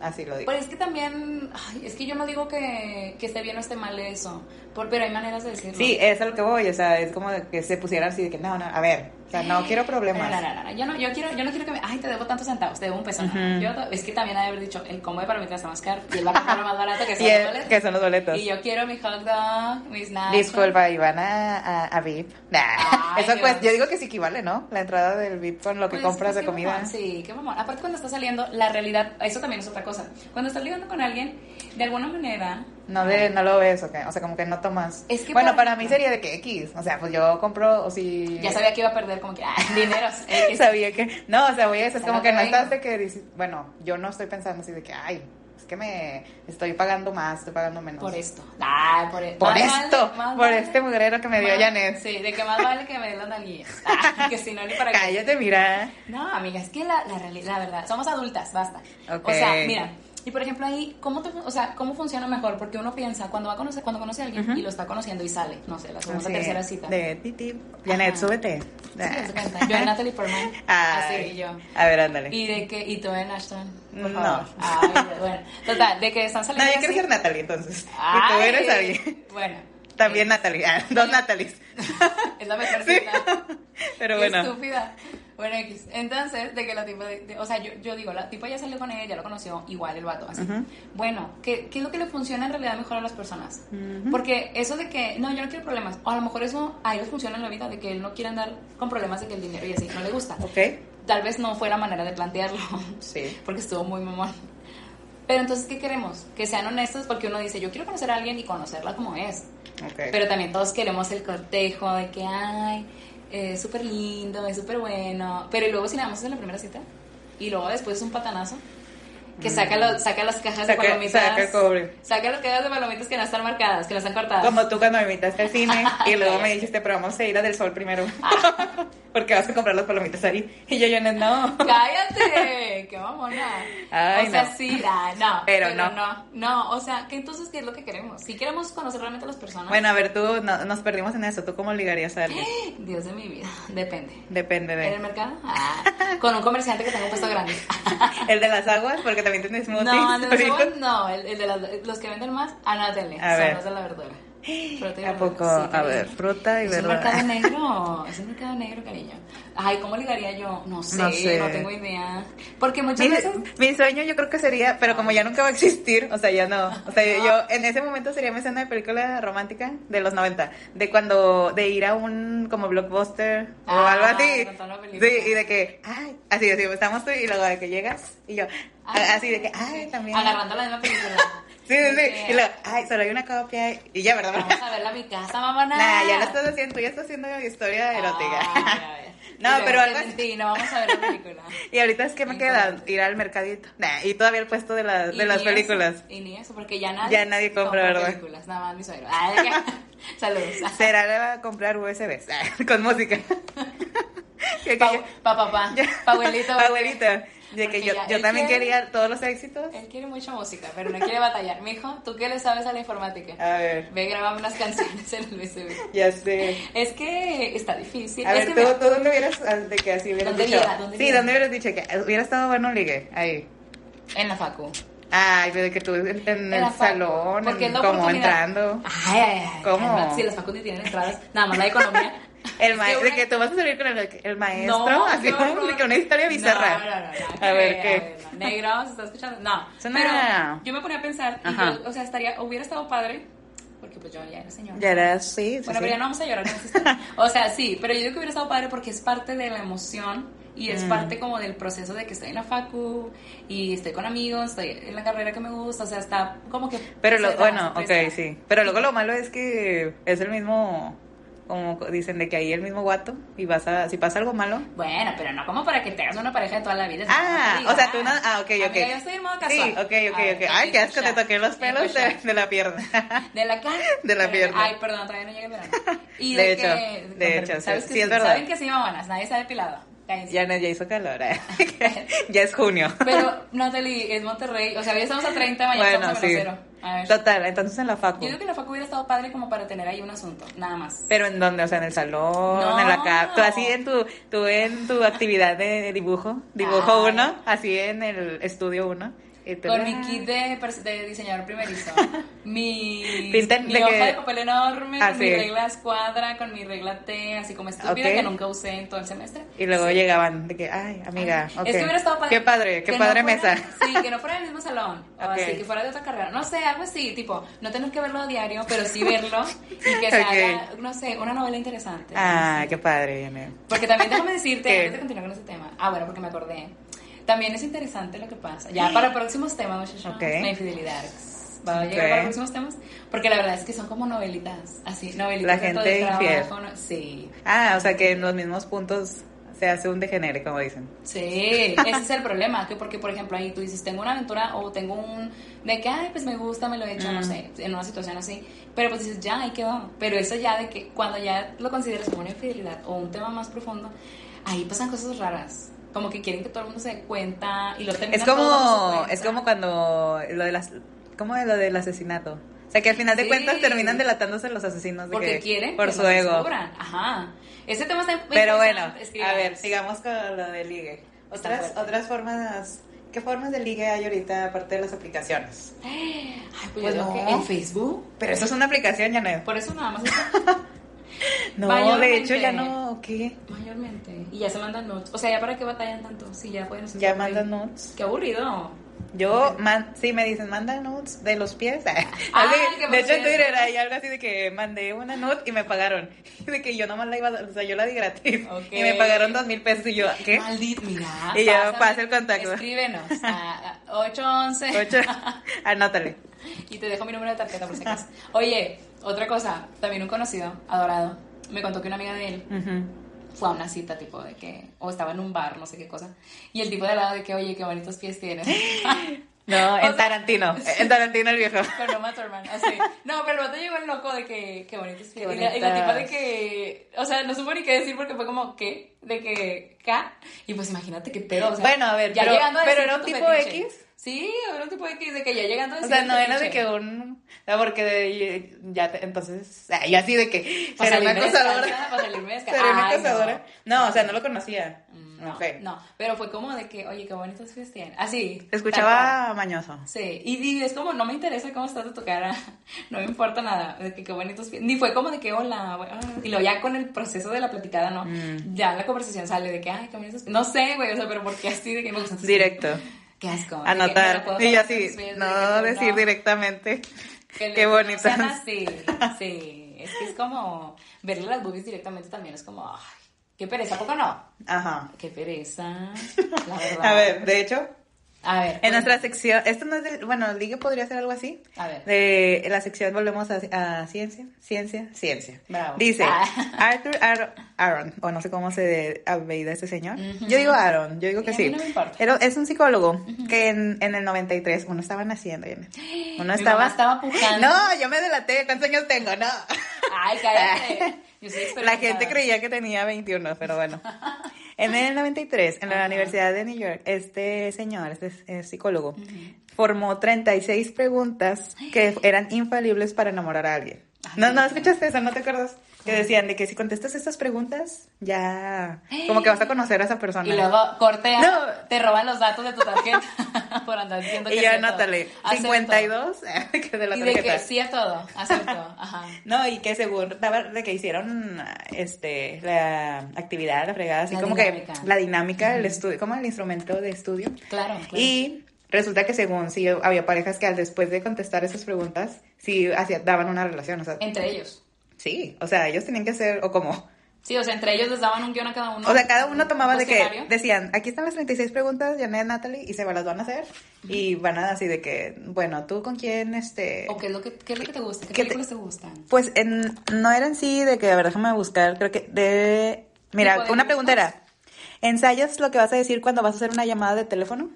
así lo digo. Pues es que también, ay, es que yo no digo que, que esté bien o esté mal eso, por, pero hay maneras de decirlo. Sí, es a lo que voy, o sea, es como de que se pusieran así de que, no, no, a ver, o sea, no quiero problemas. No, no, no, no, Yo no, yo quiero, yo no quiero que me, ay, te debo tantos centavos, te debo un peso. no. Ujú. Yo, es que también haber dicho, el combo de palomitas está más caro y él va a comprar lo más barato que [laughs] son los es- boletos. que son los boletos. Y yo quiero mi hot dog, mis nachos. Disculpa, Iván a, a, a VIP. Nah, Ay, eso cuesta, yo digo que sí equivale, ¿no? La entrada del VIP con lo que Pues, compras pues, de comida. mamón, Sí, qué mamón. Aparte cuando estás saliendo, la realidad, eso también es otra cosa. Cuando estás ligando con alguien, de alguna manera... No, de, no lo ves, ¿o qué? O sea, como que no tomas. Es que, bueno, por para mí sería de que X. O sea, pues yo compro, o si. Ya sabía que iba a perder como que, ay, dineros. [laughs] X. Sabía que. No, o sea, voy a eso. Es como que no estás de que. Bueno, yo no estoy pensando así de que, ay, es que me estoy pagando más, estoy pagando menos. Por esto. Ay, por, e- Por esto, vale- por vale- este mugrero que me dio Janet. Sí, de que más vale que me dé las nalguillas. [laughs] Ah, que si no, ni para qué. Cállate, mira. No, amiga, es que la, la la verdad, somos adultas, basta. Ok. O sea, mira, y por ejemplo ahí, ¿cómo, te, o sea, ¿cómo funciona mejor? Porque uno piensa, cuando va a conocer, cuando conoce a alguien y lo está conociendo y sale, no sé, la segunda, Así, tercera cita. De titi. Janet, súbete. Sí, de. [laughs] Yo en Natalie Portman, así Ay. y yo. A ver, ándale. Y de que, y tú en Ashton, por No. favor. Ay, bueno, total, de que están No, saliendo yo quiero así. ser Natalie entonces. Y tú Ay, eres alguien. Bueno. También eh, Natalie. Ah, dos Natalies. [laughs] Es la mejor Sí. cita. Pero Qué bueno. estúpida. Bueno, X. Entonces, de que la tipa, de- de- o sea, yo, yo digo, la tipa ya salió con ella, ya lo conoció, igual el vato, así. Ujú. Bueno, ¿qué, ¿qué es lo que le funciona en realidad mejor a las personas? Ujú. Porque eso de que, no, yo no quiero problemas, o a lo mejor eso a ellos funciona en la vida, de que él no quiere andar con problemas de que el dinero y así, no le gusta. Ok. Tal vez no fue la manera de plantearlo, Sí. [laughs] porque estuvo muy mamón. Pero entonces, ¿qué queremos? Que sean honestos porque uno dice, yo quiero conocer a alguien y conocerla como es. Ok. Pero también todos queremos el cortejo de que, ay, es súper lindo, es súper bueno. Pero luego si nada más es en la primera cita. Y luego después es un patanazo. Que saca, lo- saca las cajas de palomitas. saca el cobre. Saca las cajas de palomitas que no están marcadas, que no están cortadas. Como tú cuando me invitaste al cine [laughs] y luego me dijiste, pero vamos a ir a Del Sol primero. [laughs] Porque vas a comprar las palomitas ahí. Y yo, Janet, no. [laughs] ¡Cállate! ¡Qué mamona! Ay, o sea, no. sí, ah, no. Pero no. no. No, o sea, que entonces, ¿qué es lo que queremos? Si queremos conocer realmente a las personas. Bueno, a ver, tú, no- nos perdimos en eso. ¿Tú cómo ligarías a alguien? [gasps] Dios de mi vida. Depende. Depende ¿En el de... mercado? Ah, con un comerciante que tenga un puesto grande. El de las aguas, porque No, de no, el, el de las- los que venden más, anátele, A son ver. los de la verdura. Fruta y ¿A poco? sí, a ver, fruta y Es un verdura. mercado [laughs] negro, es un mercado negro, cariño. Ay, ¿cómo ligaría yo? No sé, No no, sé. tengo idea. Porque muchas Mi, veces... mi sueño yo creo que sería, pero como ya nunca va a existir, o sea, ya no. O sea, yo [laughs] en ese momento sería mi escena de película romántica de los 90, de cuando, de ir a un como blockbuster o Ah, algo así. Sí, y de que, ay, así, así, estamos tú y luego de que llegas y yo, Ay. así de que, ay, también. Agarrando la misma película. [laughs] Sí, sí, Y luego, ay, solo hay una copia y ya, ¿verdad? Vamos a verla a mi casa, mamá. Nah, ya lo estás haciendo, ya estás haciendo historia erótica. Ay. [laughs] No, pero luego algo así. no vamos a ver la película. [laughs] Y ahorita es que me queda ir al mercadito. Nah, y todavía el puesto de, la- de las películas. eso, y ni eso, porque ya nadie, Ya nadie compra, ¿verdad? películas, nada más mi suegro. [laughs] Saludos. Será a comprar USBs con música. Pa, pa, papá, pa, abuelito. pa' abuelita. De que yo, yo también quiere- quería todos los éxitos. Él quiere mucha música, pero no quiere batallar. Mijo, ¿tú qué le sabes a la informática? A ver, Ve, grabame unas canciones en el USB. ya sé. Es que está difícil. A es ver, que ¿tú, mira, ¿tú dónde hubieras, ah, de que así hubieras ¿Dónde dicho? viera? ¿Dónde sí, viera? ¿dónde hubieras dicho que hubiera estado bueno un ligue? Ahí. en la facu. Ay, pero de que tú en, en el salón, en- como entrando. Ay, ay, ay. ¿Cómo? Si las facultades tienen entradas, nada más la economía. El Es maestro, de que una- tú vas a salir con el, el maestro, No, así como de que una historia bizarra. No, no, no, no, A ver, ¿qué? no. Negro, ¿se está escuchando? No. Una- Pero yo me ponía a pensar, y yo, o sea, estaría, hubiera estado padre, porque pues yo ya era señora. Ya eras, sí, sí, Bueno, sí. pero ya no vamos a llorar. [laughs] O sea, sí, pero yo digo que hubiera estado padre porque es parte de la emoción y es Mm. parte como del proceso de que estoy en la facu y estoy con amigos, estoy en la carrera que me gusta, o sea, está como que... Pero lo, bueno, ok, sí. Pero luego lo malo es que es el mismo, como dicen, de que ahí el mismo guato y vas a, si pasa algo malo. Bueno, pero no como para que te hagas una pareja de toda la vida. Ah, o sea, tú no, ah, ok, ok. Amiga, yo estoy en modo casual. Sí, ok, ok, A ver, ok. Ay, qué asco, te toqué los pelos de, de la pierna. [laughs] De la cara. De la pierna. Ay, perdón, todavía no llega el verano. [laughs] Y De de, hecho, que, de hecho, pero ¿sabes sí, que sí es verdad. Saben que sí, mamonas, nadie se ha depilado. Ya, no, ya hizo calor, eh. [laughs] [laughs] ya es junio. Pero, Natalie, es Monterrey. O sea, ya estamos a 30, mañana bueno, estamos a sí. menos cero. A ver. Total, entonces en la facu. Yo digo que la facu hubiera estado padre como para tener ahí un asunto, nada más. Pero en dónde, o sea, en el salón, No. en la casa, tú así en tu, tú en tu actividad de dibujo, dibujo Ay. uno, así en el estudio uno. Con mi kit de, de diseñador primerizo, [laughs] mi, Pintan mi de hoja que- de papel enorme, Ah, con mi sí. regla escuadra, con mi regla T, así como estúpida, Ok. que nunca usé en todo el semestre. Y luego Sí. llegaban de que, ay, amiga, ok. Es que hubiera estado padre. Qué padre, qué padre no fuera- mesa. Sí, que no fuera del mismo salón. [laughs] O Ok. así, que fuera de otra carrera. No sé, algo así, tipo, no tener que verlo a diario, pero sí verlo [laughs] y que se haga, no sé, una novela interesante. Ah, Sí. qué padre. Porque también déjame decirte, antes de continuar con ese tema. Ah, bueno, porque me acordé. También es interesante lo que pasa. Ya para próximos temas, muchachos. Ok. La infidelidad. Va a llegar Ok. para próximos temas. Porque la verdad es que son como novelitas. Así, novelitas. La de todo gente el infiel. trabajo, ¿no? Sí. Ah, o sea que en los mismos puntos se hace un degenere, como dicen. Sí, ese es el problema, que porque por ejemplo ahí tú dices, tengo una aventura o tengo un, de que, ay, pues me gusta, me lo he hecho, no Mm. sé, en una situación así, pero pues dices, ya, ahí quedó, pero eso ya de que cuando ya lo consideras como una infidelidad o un tema más profundo, ahí pasan cosas raras, como que quieren que todo el mundo se dé cuenta y lo terminan Es como, es como cuando lo de las, como de lo del asesinato. O sea que al final de Sí. cuentas terminan delatándose los asesinos de Porque que- quieren por que su lo ego. Ajá. Ese tema está Pero bueno, a ver, sigamos con lo de ligue. Otras, otras formas, ¿qué formas de ligue hay ahorita aparte de las aplicaciones? [gasps] Ay, pues, Pues yo no. que en Facebook, Pero eso es una aplicación, Janet. por eso nada más está [laughs] No, de hecho ya no, ¿qué? Mayormente. Y ya se mandan notes. O sea, ya para qué batallan tanto. Sí, ya pueden Ya mandan notes. Qué aburrido. Yo, man, sí, me dicen, manda nudes de los pies. [laughs] Ah, Así, de hecho, en. Twitter hay algo así de que mandé una nude y me pagaron. [laughs] De que yo nomás la iba o sea, yo la di gratis. [laughs] Y me pagaron dos mil pesos y yo, ¿qué? Maldito, mira. Y ya pasa el contacto. Escríbenos a a 811. Ocho, anótale. Y te dejo mi número de tarjeta por si acaso. [laughs] Oye, otra cosa. También un conocido, adorado, me contó que una amiga de él Ujú. fue a una cita, tipo de que. O estaba en un bar, no sé qué cosa. Y el tipo de al lado de que, oye, qué bonitos pies tienes. [laughs] No, [laughs] O en sea, Tarantino. En Tarantino el viejo. Con Uma Thurman, así. No, pero el vato llegó el loco de que, qué bonitos pies. Qué Y la, y la tipa de que, o sea, no supo ni qué decir porque fue como, ¿qué? De que, ¿ca? Y pues imagínate qué pedo, o sea. Bueno, a ver, ya pero- llegando a pero era un tipo. X. Sí, era un tipo X de que ya llegando O sea, no era de que un... o sea, porque de- ya, te- entonces, ah, yo así de que... Para Seré una acosadora. para salirme. Seré una acosadora. No, o sea, no lo conocía. Mm, No No, no, pero fue como de que, oye, qué bonitos tienes. Así. Tal escuchaba mañoso. Sí, y, y es como, no me interesa cómo estás de tu cara, [laughs] no me importa nada, de que qué bonitos pies. Ni fue como de que, hola, güey, ah, y luego ya con el proceso de la platicada, ¿no? Mm. Ya la conversación sale de que, ay, qué bonitos pies. No sé, güey, o sea, pero ¿por qué así de que me Directo. Qué asco. que Anotar. Y así, no decir no, directamente. [laughs] que Qué sean así, [laughs] sí. Es que es como, verle las boobies directamente también es como, ay, qué pereza, ¿a poco no? Ajá. Qué pereza, la verdad. [laughs] A ver, de hecho, A ver. En nuestra sección, esto no es del, bueno, ligue podría ser algo así. A ver. De en la sección volvemos a, a ciencia, ciencia, ciencia. Bravo. Dice Ah. [laughs] Arthur Aaron, Aaron, o no sé cómo se apellida este señor. Yo digo Aaron, yo digo que A mí sí. no me importa. Pero es un psicólogo que en, en el 93 uno estaba naciendo. Uno Mi estaba mamá estaba pujando. No, yo me delaté, ¿cuántos años tengo? No. Ay, cállate. [laughs] Yo soy La gente creía que tenía 21, pero bueno. [laughs] En el 93, en la Ajá. Universidad de New York, este señor, este eh, psicólogo, formó 36 preguntas que eran infalibles para enamorar a alguien. Ay, No, no escuchaste eso, no te acuerdas. Que decían de que si contestas estas preguntas, ya como que vas a conocer a esa persona. Y luego cortea, No. te roban los datos de tu tarjeta [laughs] por andar diciendo que Y ya anótale, Acepto. 52 que de la Y de tarjeta. que sí a todo, acepto. Ajá. No, y que según de que hicieron este la actividad, la fregada, así La como dinámica. que la dinámica, el estudio, como el instrumento de estudio. Claro, claro. Y resulta que según sí había parejas que al después de contestar esas preguntas, sí hacía, daban una relación, o sea, Entre ellos. Sí, o sea, ellos tenían que hacer, o como, Sí, o sea, entre ellos les daban un guion a cada uno. o sea, cada uno tomaba de que, decían, aquí están las 36 preguntas, Janet, Natalie, y se las van a hacer, y van a así de que, bueno, ¿tú con quién, este, ¿O qué es lo que, qué es lo que te gusta? ¿Qué, ¿Qué te- películas te gustan? Pues en, no era en sí de que, a ver, déjame buscar, creo que de... Mira, ¿Tipo de una pregunta era, ¿ensayas lo que vas a decir cuando vas a hacer una llamada de teléfono?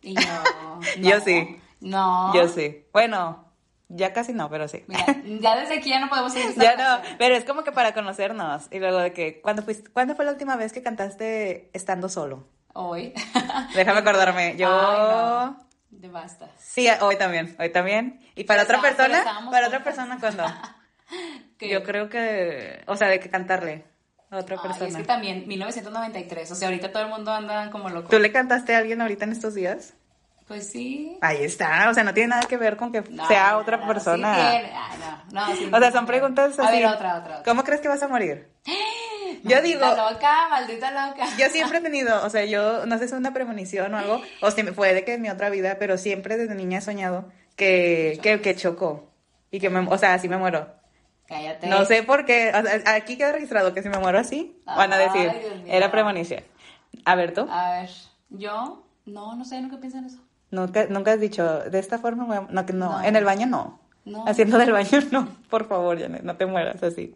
Y yo, [laughs] Yo no, sí. No. Yo sí. Bueno, ya casi no, pero sí. Mira, ya desde aquí ya no podemos [laughs] esta ya no, pero es como que para conocernos. Y luego de que, ¿cuándo, fuiste, ¿cuándo fue la última vez que cantaste estando solo? Hoy. [laughs] Déjame acordarme. Yo... Ay, no. De basta. Sí, hoy también, hoy también. Y para Pero otra persona, para otra persona, ¿cuándo? [laughs] Que- Yo creo que, o sea, de que cantarle a otra Ay, persona. es que también, 1993. O sea, ahorita todo el mundo anda como loco. ¿Tú le cantaste a alguien ahorita en estos días? Pues sí. Ahí está, o sea, no tiene nada que ver con que No, sea otra no, persona. sí tiene. No, no, sí, o sea, son preguntas A así. ver, otra, otra, otra. ¿Cómo crees que vas a morir? [gasps] Yo digo, Maldita loca, maldita loca. yo [laughs] siempre he tenido, o sea, yo no sé si es una premonición o algo, o si me fue de que en mi otra vida, pero siempre desde niña he soñado que, que, que choco y que me, o sea, así me muero. Cállate. No sé por qué, o sea, aquí queda registrado que si me muero así, van a decir, Ay, era premonición. A ver, tú, A ver, yo, no, no sé, nunca pienso en eso. Nunca, nunca has dicho, de esta forma, no, no, No. en el baño no. No. Haciendo del baño, no. Por favor, Janet, no te mueras así.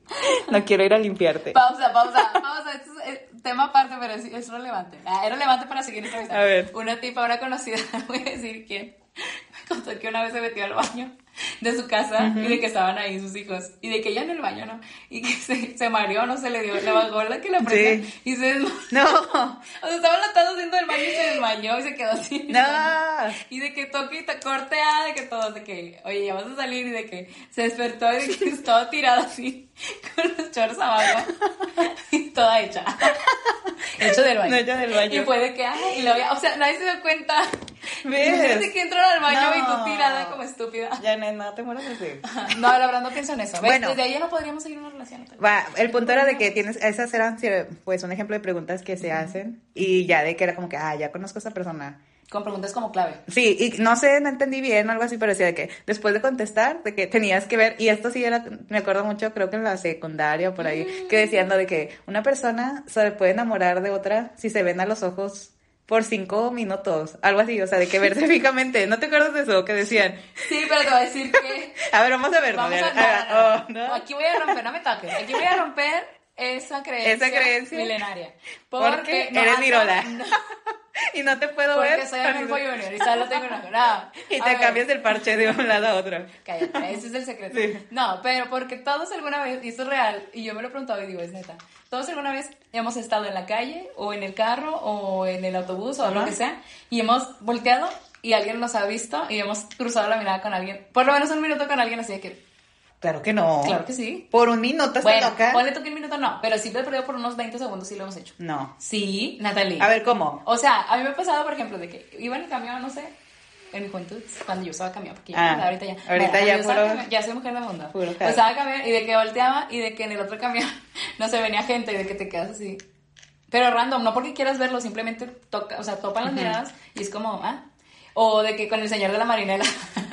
No quiero ir a limpiarte. Pausa, pausa, pausa. Esto es eh, tema aparte, pero es, es relevante. Ah, es relevante para seguir esta A ver. Una tipa, una conocida, no [laughs] voy a decir quién, me contó que una vez se metió al baño [laughs] de su casa y de que estaban ahí sus hijos y de que ella en el baño, ¿no? Y que se, se mareó, no se le dio, le bajó la que la Sí. y se desmayó. No, [laughs] O sea, estaban latados haciendo el baño y se desmayó y se quedó así. no. [laughs] Y de que toque y te corte A, de que todo, de que, oye, ya vas a salir y de que se despertó y de que estaba tirada así, con los chorros abajo y toda hecha. Hecho del baño. No, hecha del baño. Y fue de que, ay, y lo había, o sea, nadie se dio cuenta. ¿Ves? Imagínate que entraron al baño y tú tirada como estúpida. Janet, no te mueras así. No, la verdad no pienso en eso. ¿Ves? Bueno. Desde ahí ya no podríamos seguir una relación. Va, el punto era de que tienes, esas eran pues un ejemplo de preguntas que se hacen y ya de que era como que, ah, ya conozco a esta persona. Con preguntas como clave. Sí, y no sé, no entendí bien o algo así, pero decía de que después de contestar, de que tenías que ver, y esto sí era, me acuerdo mucho, creo que en la secundaria o por ahí, que decían ¿no? de que una persona se puede enamorar de otra si se ven a los ojos por cinco minutos, algo así, o sea, de que [laughs] verse fijamente, ¿no te acuerdas de eso? Que decían, Sí, pero te voy a decir que [laughs] a ver, vamos a ver, Vamos a, oh, ¿no? Aquí voy a romper, no me toques. Aquí voy a romper esa creencia, [laughs] Esa creencia. milenaria. Porque no, eres virola. no, [laughs] y no te puedo porque ver. soy Arnulfo Junior y solo tengo una. No, [laughs] Y a te ver, cambias el parche de un lado a otro. [laughs] Cállate, ese es el secreto. Sí. No, pero porque todos alguna vez, y esto es real, y yo me lo he preguntado y digo, es neta, todos alguna vez hemos estado en la calle, o en el carro, o en el autobús, o lo Ajá. que sea, y hemos volteado y alguien nos ha visto y hemos cruzado la mirada con alguien, por lo menos un minuto con alguien así de que, Claro que no. claro que sí. Por un minuto Bueno, loca. ponle tú que un minuto no, pero sí te he perdido por unos 20 segundos, sí lo hemos hecho. No. Sí, Natalie. A ver, ¿cómo? O sea, a mí me ha pasado, por ejemplo, de que iba en el camión, no sé, en mi juventud, cuando yo usaba camión, porque Ah, ahorita ya. ahorita Bueno, ya usaba puro- camión, ya soy mujer de mundo. puro jale. estaba camión y de que volteaba y de que en el otro camión [laughs] no se venía gente y de que te quedas así. Pero random, no porque quieras verlo, simplemente toca, o sea, topan las miradas y es como, ah. O de que con el señor de la marinela. [laughs]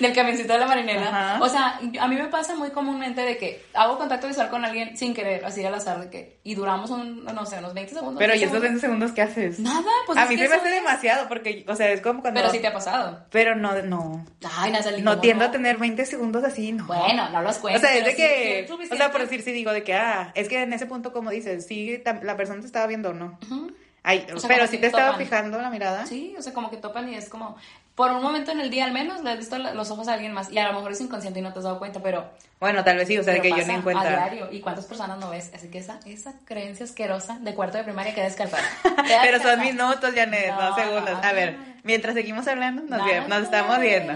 del camioncito de la marinera. Ajá. O sea, a mí me pasa muy comúnmente de que hago contacto visual con alguien sin querer, así al azar, de que, y duramos un, no sé, unos 20 segundos. Pero ¿y 10 estos segundos. 20 segundos qué haces? Nada, pues a mí se me hace demasiado porque, o sea, es como cuando... Pero sí te ha pasado. Pero no, no. Ay, Nazali, No ¿cómo tiendo a tener 20 segundos así, no. Bueno, no los O cuento. sea, es de sí, que, o sea, por decir, si digo de que, ah, es que en ese punto, como dices, sí, la persona te estaba viendo o no. Ay, O sea, pero que te estaba fijando la mirada. Sí, o sea, como que topan y es como, por un momento en el día al menos, le has visto los ojos a alguien más y a lo mejor es inconsciente y no te has dado cuenta, pero, Bueno, tal vez sí, o sea, de que yo pasa ni en a diario. ¿Y cuántas personas no ves? Así que esa, esa creencia asquerosa de cuarto de primaria queda descartada. [laughs] Pero son descartada. minutos, Janet, no, No, segundos. no, A ver, no. mientras seguimos hablando, nos, No, vi- no nos estamos viendo.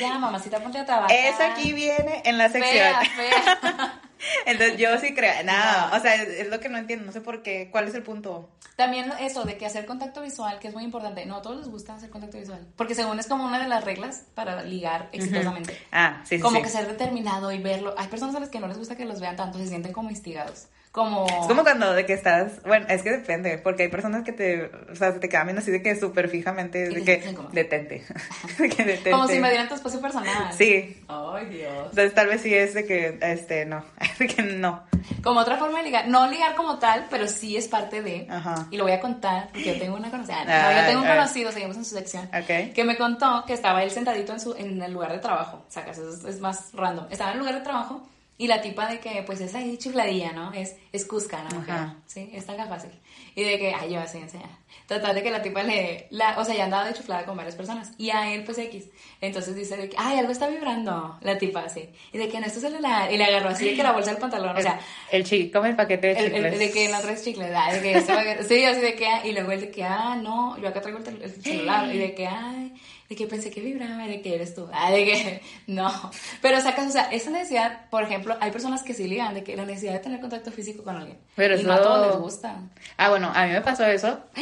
Ya, mamacita, ponte a trabajar. Eso aquí viene en la sección. Fea, fea. [laughs] Entonces yo sí creo, no, No. o sea, es, lo que no entiendo, no sé por qué, ¿cuál es el punto? También eso de que hacer contacto visual, que es muy importante. No a todos les gusta hacer contacto visual. Porque según es como una de las reglas para ligar exitosamente. Ah, sí, sí, como sí. que ser determinado y verlo. Hay personas a las que no les gusta que los vean tanto, se sienten como instigados. Como... Es como cuando de que estás, bueno, es que depende, porque hay personas que te, o sea, se te cambian así de que súper fijamente, de que detente, [laughs] de que detente. como si me dieran tu espacio personal. Sí, Ay, Dios. entonces tal vez sí es de que, este, no, [laughs] de que no. Como otra forma de ligar. No ligar como tal, pero sí es parte de. Ajá. Y lo voy a contar porque yo tengo una conocida. No, Ah, yo tengo un ah. conocido, seguimos en su sección. Ok. Que me contó que estaba él sentadito en, su, en el lugar de trabajo. O sea, que eso es, es más random. Estaba en el lugar de trabajo y la tipa de que, pues, es ahí chifladilla, ¿no? Es, es cusca, ¿no? Ajá. Sí, es tan fácil. Y de que, ay, yo así enseñar. Total de que la tipa le, la, o sea, ya andaba de chiflada con varias personas. Y a él, pues, X. Entonces dice de que, ay, algo está vibrando. La tipa así. Y de que no es tu celular. Y le agarró así de que la bolsa del pantalón. O sea, el chi, come el paquete de el, el- chicles. de que no traes chicles, ah, de que este paquete- sí, así de que, ah, y luego el de que, ah, no, yo acá traigo el, el celular, y de que, ay, de que pensé que vibraba, de que eres tú, ah, de que, [laughs] no, pero sacas, o sea, esa necesidad, por ejemplo, hay personas que sí ligan, de que la necesidad de tener contacto físico con alguien, Pero y no a eso- todos les gusta. Ah, bueno, a mí me pasó eso. [gasps]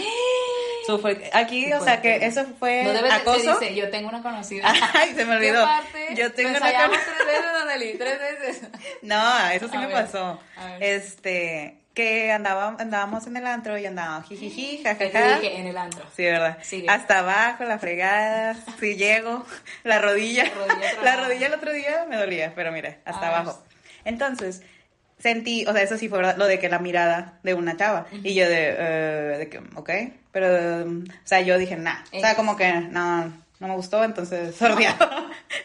Eso fue, aquí, o sea, que eso fue No debe acoso. se dice, yo tengo una conocida. [laughs] Ay, se me ¿Qué olvidó. parte? Yo tengo una ensayamos con- tres veces, Anneli, tres veces. [laughs] No, eso sí A me ver, pasó. a ver. Este, que andaba, andábamos en el antro y andábamos jijiji, [laughs] jajaja. dije en el antro. Sí, ¿verdad? Sigue. Hasta abajo, la fregada, si llego, la rodilla. La rodilla La rodilla el otro día me dolía, pero mira, hasta Ah, abajo. Entonces, sentí, o sea, eso sí fue verdad, lo de que la mirada de una chava. Y yo de, eh, de que, ok, pero, um, o sea, yo dije, nah. O sea, como que, no, no me gustó, entonces [laughs] sordeado.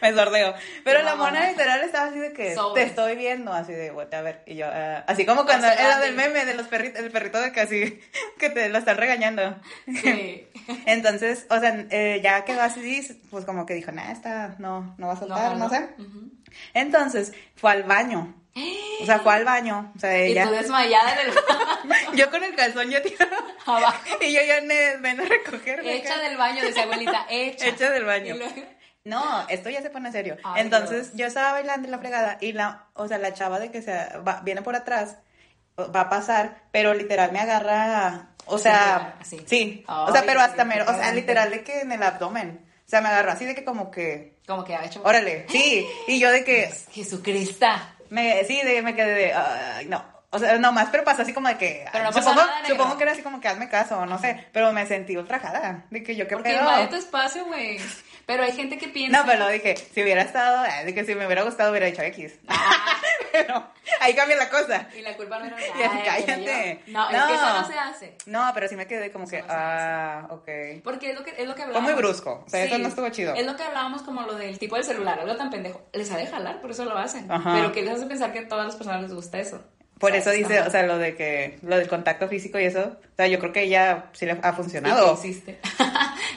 me sordeo. Pero la No. mona literal estaba así de que, Sobre. te estoy viendo, así de, "Voltea a ver. Y yo, ah, así como cuando era del meme de los perritos, el perrito de que así, [laughs] que te lo están regañando. Sí. [laughs] Entonces, o sea, eh, ya quedó así, pues como que dijo, nah, esta no, no va a soltar, no, sé. Entonces, fue al baño. O sea, fue al baño. O sea, Y ella. tú desmayada en el [laughs] Yo con el calzón ya tirado. abajo. Y yo ya ven a recogerme. Hecha acá. del baño, decía abuelita, hecha. Hecha del baño. Y luego- No, esto ya se pone serio. Ay, Entonces, Dios. yo estaba bailando en la fregada y la, o sea, la chava de que se va- viene por atrás va a pasar, pero literal me agarra, o sea, Así. sí, o sea, pero hasta me, o sea, literal de que en el abdomen, o sea, me agarró así de que como que, Como que ha hecho. órale, sí, y yo de que, Jesucristo. Me, sí, de, me quedé de, ay, no. O sea, nomás, pero pasó así como de que. Pero no supongo, nada, supongo que era así como que hazme caso, no sé. Pero me sentí ultrajada. De que yo qué Porque pedo. tu espacio, güey. Pero hay gente que piensa. No, pero dije, si hubiera estado, eh, de que si me hubiera gustado hubiera dicho X. Ah. Pero ahí cambia la cosa. Y la culpa no era [laughs] Ay, cállate. No, es que eso no se hace. No, pero sí me quedé como que, no ah, ok. Porque es lo que, es lo que Fue hablábamos. muy brusco, o sea, eso no estuvo chido. Es lo que hablábamos como lo del tipo del celular, algo tan pendejo. Les ha de jalar, por eso lo hacen. Ajá. Pero que les hace pensar que a todas las personas les gusta eso. Por eso dice, o sea, lo de que, lo del contacto físico y eso, o sea, yo creo que ya sí le ha ¿Y qué funcionado. [laughs]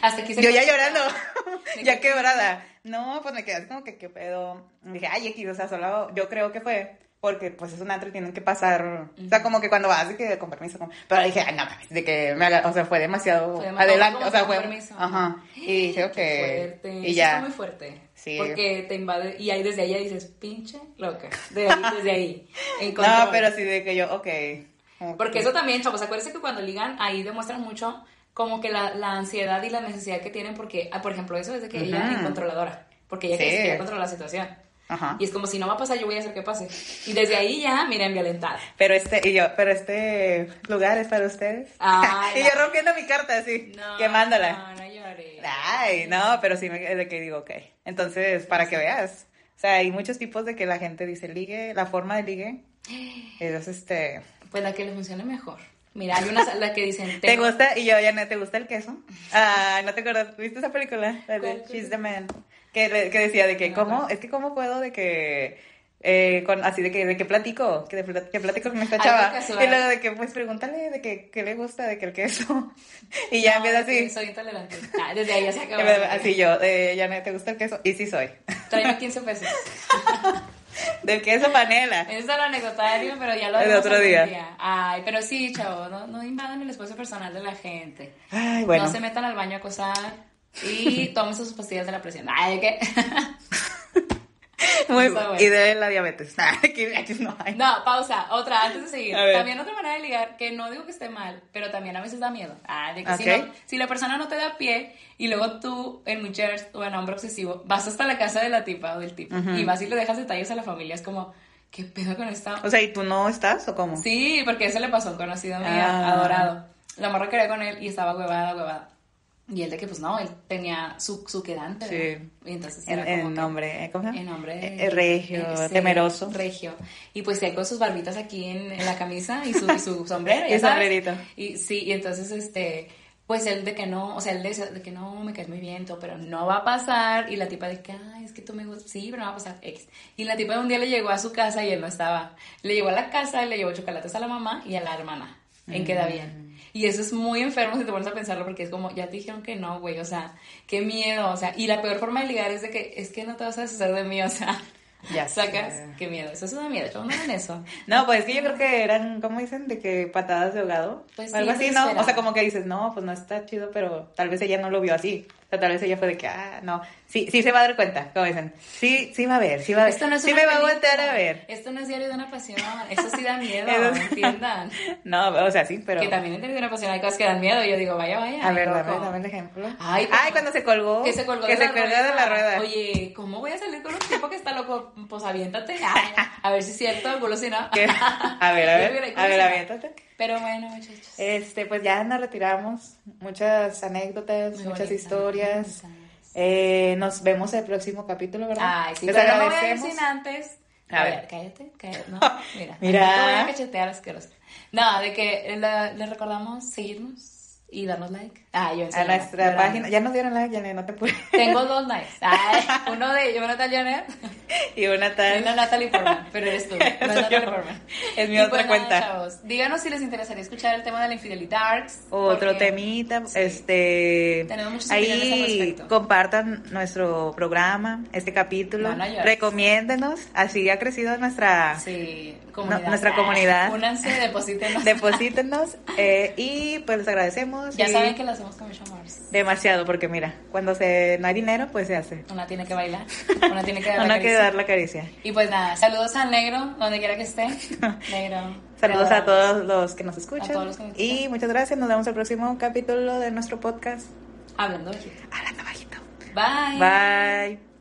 Hasta aquí se Yo ya llorando, [laughs] ya quebrada. No, pues me quedé así como que, ¿qué pedo? Dije, ay, X, o sea, solo, yo creo que fue porque, pues, es un antro y tienen que pasar, o sea, como que cuando vas, de que, con permiso, como- pero dije, ay, no mames, de que me haga, o sea, fue demasiado Fue demasiado adelante, o sea, con fue, permiso. ajá, y [gasps] dije, ok, fuerte. y Eso ya. está muy fuerte. Sí. Porque te invade. Y ahí desde ahí ya dices, pinche loca. De ahí, [laughs] desde ahí. No, pero sí de que yo, ok. como Porque que- eso también, chavos, acuérdense que cuando ligan ahí demuestran mucho como que la, la ansiedad y la necesidad que tienen porque, ah, por ejemplo, eso es de que ella Ujú. es controladora. Porque ella Sí. quiere quiere controlar la situación. Ajá. Y es como si no va a pasar, yo voy a hacer que pase. Y desde ahí ya, miren, violentada. Pero este, y yo, pero este lugar es para ustedes. [laughs] Y no. yo rompiendo mi carta así, quemándola. No, no llores. haré. Ay, no, pero sí me, de que digo, ok. Entonces, para que veas. O sea, hay muchos tipos de que la gente dice ligue, la forma de ligue [gasps] es este... Pues la que le funcione mejor. Mira, hay una la que dicen... ¿Te gusta? Y yo, ya no, ¿te gusta el queso? Ah, no te acuerdas, ¿viste esa película? La de. She's the Man. Que, que decía de que, No, ¿cómo? no. Es que, ¿cómo puedo de que... eh, con, así de que, de que platico, que, de que platico con esta chava. Y luego de que, pues pregúntale de que, qué le gusta, de que el queso. [laughs] Y ya No, empieza que así. Soy intolerante. Ah, desde ahí ya se [laughs] acabó. Así yo, eh, ya no te gusta el queso. Y sí soy. Tráeme [laughs] 15 pesos. [laughs] Del queso panela. Ese es el anecdotario, pero ya lo El otro día. Ay, pero sí, chavo, no, no invadan el espacio personal de la gente. Ay, bueno. No se metan al baño a acosar y tomen sus pastillas de la presión. Ay, ¿qué? [laughs] [laughs] Muy- bueno. y de la diabetes. [laughs] Aquí, aquí no hay. No, pausa, otra, antes de seguir. También otra manera de ligar, que no digo que esté mal, pero también a veces da miedo. Ah, de que si, Ok. no- si la persona no te da pie y luego tú, en mujer o en hombre obsesivo, vas hasta la casa de la tipa o del tipo y vas y le dejas detalles a la familia, es como, ¿qué pedo con esta? O sea, ¿y tú no estás o cómo? Sí, porque eso le pasó a un conocido mío, Ah. adorado. La morra quería con él y estaba huevada, huevada. Y él de que, pues no, él tenía su, su quedante. Sí. Y entonces En, era como en que- nombre, ¿eh? ¿cómo se llama? en nombre Eh, regio, eh, temeroso. regio y pues él con sus barbitas aquí en, en la camisa y su, y su [laughs] sombrero Y sombrerito. y sí y entonces este pues él de que no o sea él decía de que no me caes muy bien todo, pero no va a pasar y la tipa de que ay es que tú me gustas sí pero no va a pasar X y la tipa un día le llegó a su casa y él no estaba le llegó a la casa le llevó chocolates a la mamá y a la hermana en Mm. queda bien y eso es muy enfermo si te pones a pensarlo porque es como, ya te dijeron que no, güey, o sea, qué miedo, o sea, y la peor forma de ligar es de que, es que no te vas a deshacer de mí, o sea, Ya [laughs] sacas, sé. qué miedo, eso sí da miedo, chavos, no hagan eso. [laughs] No, pues es que yo creo que eran, ¿cómo dicen? De que patadas de ahogado. Pues o algo sí, así, ¿no? espera. O sea, como que dices, no, pues no está chido, pero tal vez ella no lo vio así. O sea, tal vez ella fue de que, ah, no. Sí, sí se va a dar cuenta, como dicen. Sí, sí va a ver, sí va a ver. Esto no es sí me va a película, voltear a ver. Esto no es diario de una pasión, eso sí da [laughs] miedo, Eso- entiendan. [laughs] No, o sea, sí, pero... Que también en diario de una pasión hay cosas que dan miedo, y yo digo, vaya, vaya. A ver, dame, dame el ejemplo. Ay, pero- cuando se colgó. Que se colgó que de, se la colgó de la rueda. Oye, ¿cómo voy a salir con un tipo que está loco? Pues aviéntate. Ay, a ver si es cierto, el culo si no. ¿Qué? A ver, a [laughs] ver, a ver, ¿cómo se aviéntate. Pero bueno, muchachos. Este, pues ya nos retiramos. Muchas anécdotas, Muy muchas historias. Eh, nos vemos el próximo capítulo, ¿verdad? Ay, sí, Les pero no voy a agradecemos. decir antes. A A, ver. ver, cállate, cállate. No, [laughs] mira. Mira. aquí te voy a cachetear asqueroso. No, de que la- les recordamos seguirnos y darnos like. Ah, yo A nuestra página. Ya nos dieron like, ya no te pude. Tengo dos likes. [laughs] Ay, uno de Jonathan Janet y una y tal. una Natalie Portman, pero eres tú, no es [laughs] Natalie. Portman. Es mi Y otra pues nada, cuenta. chavos, díganos si les interesaría escuchar el tema de la infidelidad. Otro porque- temita, Sí. este, Tenemos al ahí compartan nuestro programa, este capítulo, recomiéndenos, así ha crecido nuestra, Sí, comunidad. No, nuestra comunidad. Únanse, deposítenos. deposítenos eh, y pues les agradecemos. Ya y saben que lo hacemos con demasiado porque mira, cuando se no hay dinero pues se hace, Una tiene que bailar, [laughs] una tiene que dar no la hay que caricia. dar la caricia. Y pues nada, saludos al negro, donde quiera que esté. [laughs] Negro. Saludos a todos los que nos escuchan A todos los que nos y muchas gracias. Nos vemos el próximo capítulo de nuestro podcast. Hablando bajito. Hablando bajito. Bye. Bye.